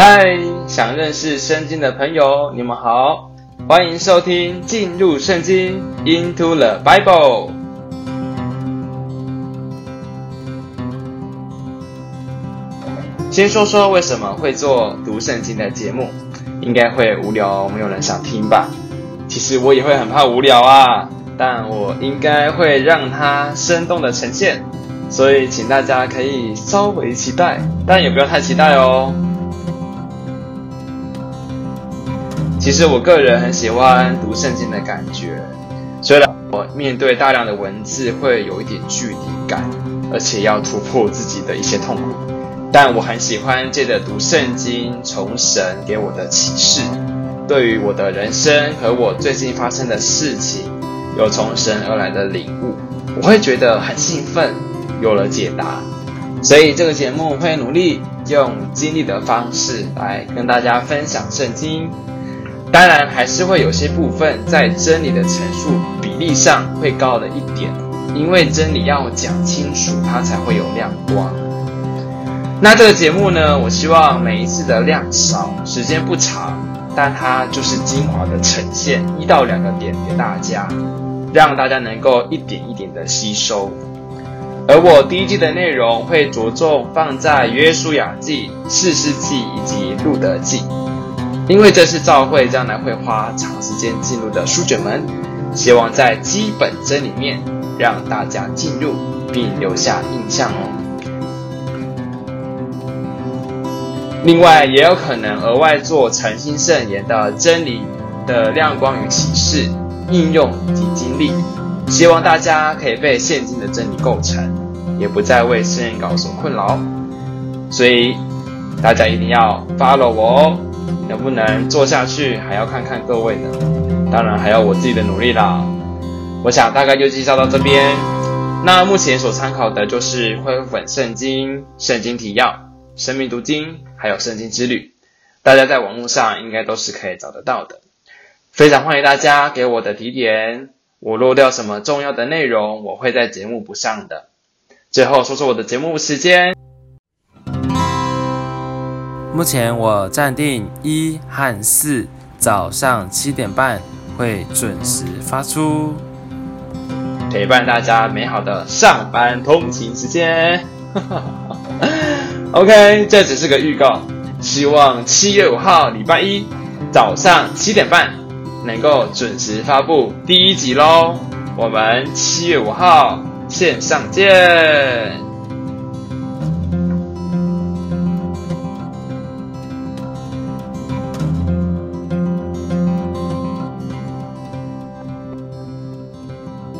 嗨，想认识圣经的朋友，你们好，欢迎收听进入圣经 Into the Bible。先说说为什么会做读圣经的节目，应该会无聊，没有人想听吧？其实我也会很怕无聊啊，但我应该会让它生动的呈现，所以请大家可以稍微期待，但也不要太期待哦。其实我个人很喜欢读圣经的感觉，虽然我面对大量的文字会有一点距离感，而且要突破自己的一些痛苦，但我很喜欢借着读圣经，从神给我的启示，对于我的人生和我最近发生的事情，有从神而来的领悟，我会觉得很兴奋，有了解答，所以这个节目会努力用经历的方式来跟大家分享圣经。当然，还是会有些部分在真理的陈述比例上会高了一点，因为真理要讲清楚，它才会有亮光。那这个节目呢，我希望每一次的量少，时间不长，但它就是精华的呈现，一到两个点给大家，让大家能够一点一点的吸收。而我第一季的内容会着重放在约书亚记、士师记以及路得记。因为这是教会将来会花长时间进入的书卷门，希望在基本真理面让大家进入并留下印象哦。另外，也有可能额外做诚心圣言的真理的亮光与启示应用及经历，希望大家可以被现今的真理构成，也不再为圣言稿所困扰。所以大家一定要 follow 我哦。能不能做下去，还要看看各位呢。当然还要我自己的努力啦。我想大概就介绍到这边。那目前所参考的就是恢复本圣经、圣经提要、生命读经，还有圣经之旅。大家在网络上应该都是可以找得到的。非常欢迎大家给我的提点。我漏掉什么重要的内容，我会在节目补上的。最后说说我的节目时间。目前我暂定一和四早上七点半会准时发出，陪伴大家美好的上班通勤时间。OK，这只是个预告，希望七月五号礼拜一早上七点半能够准时发布第一集喽。我们七月五号线上见。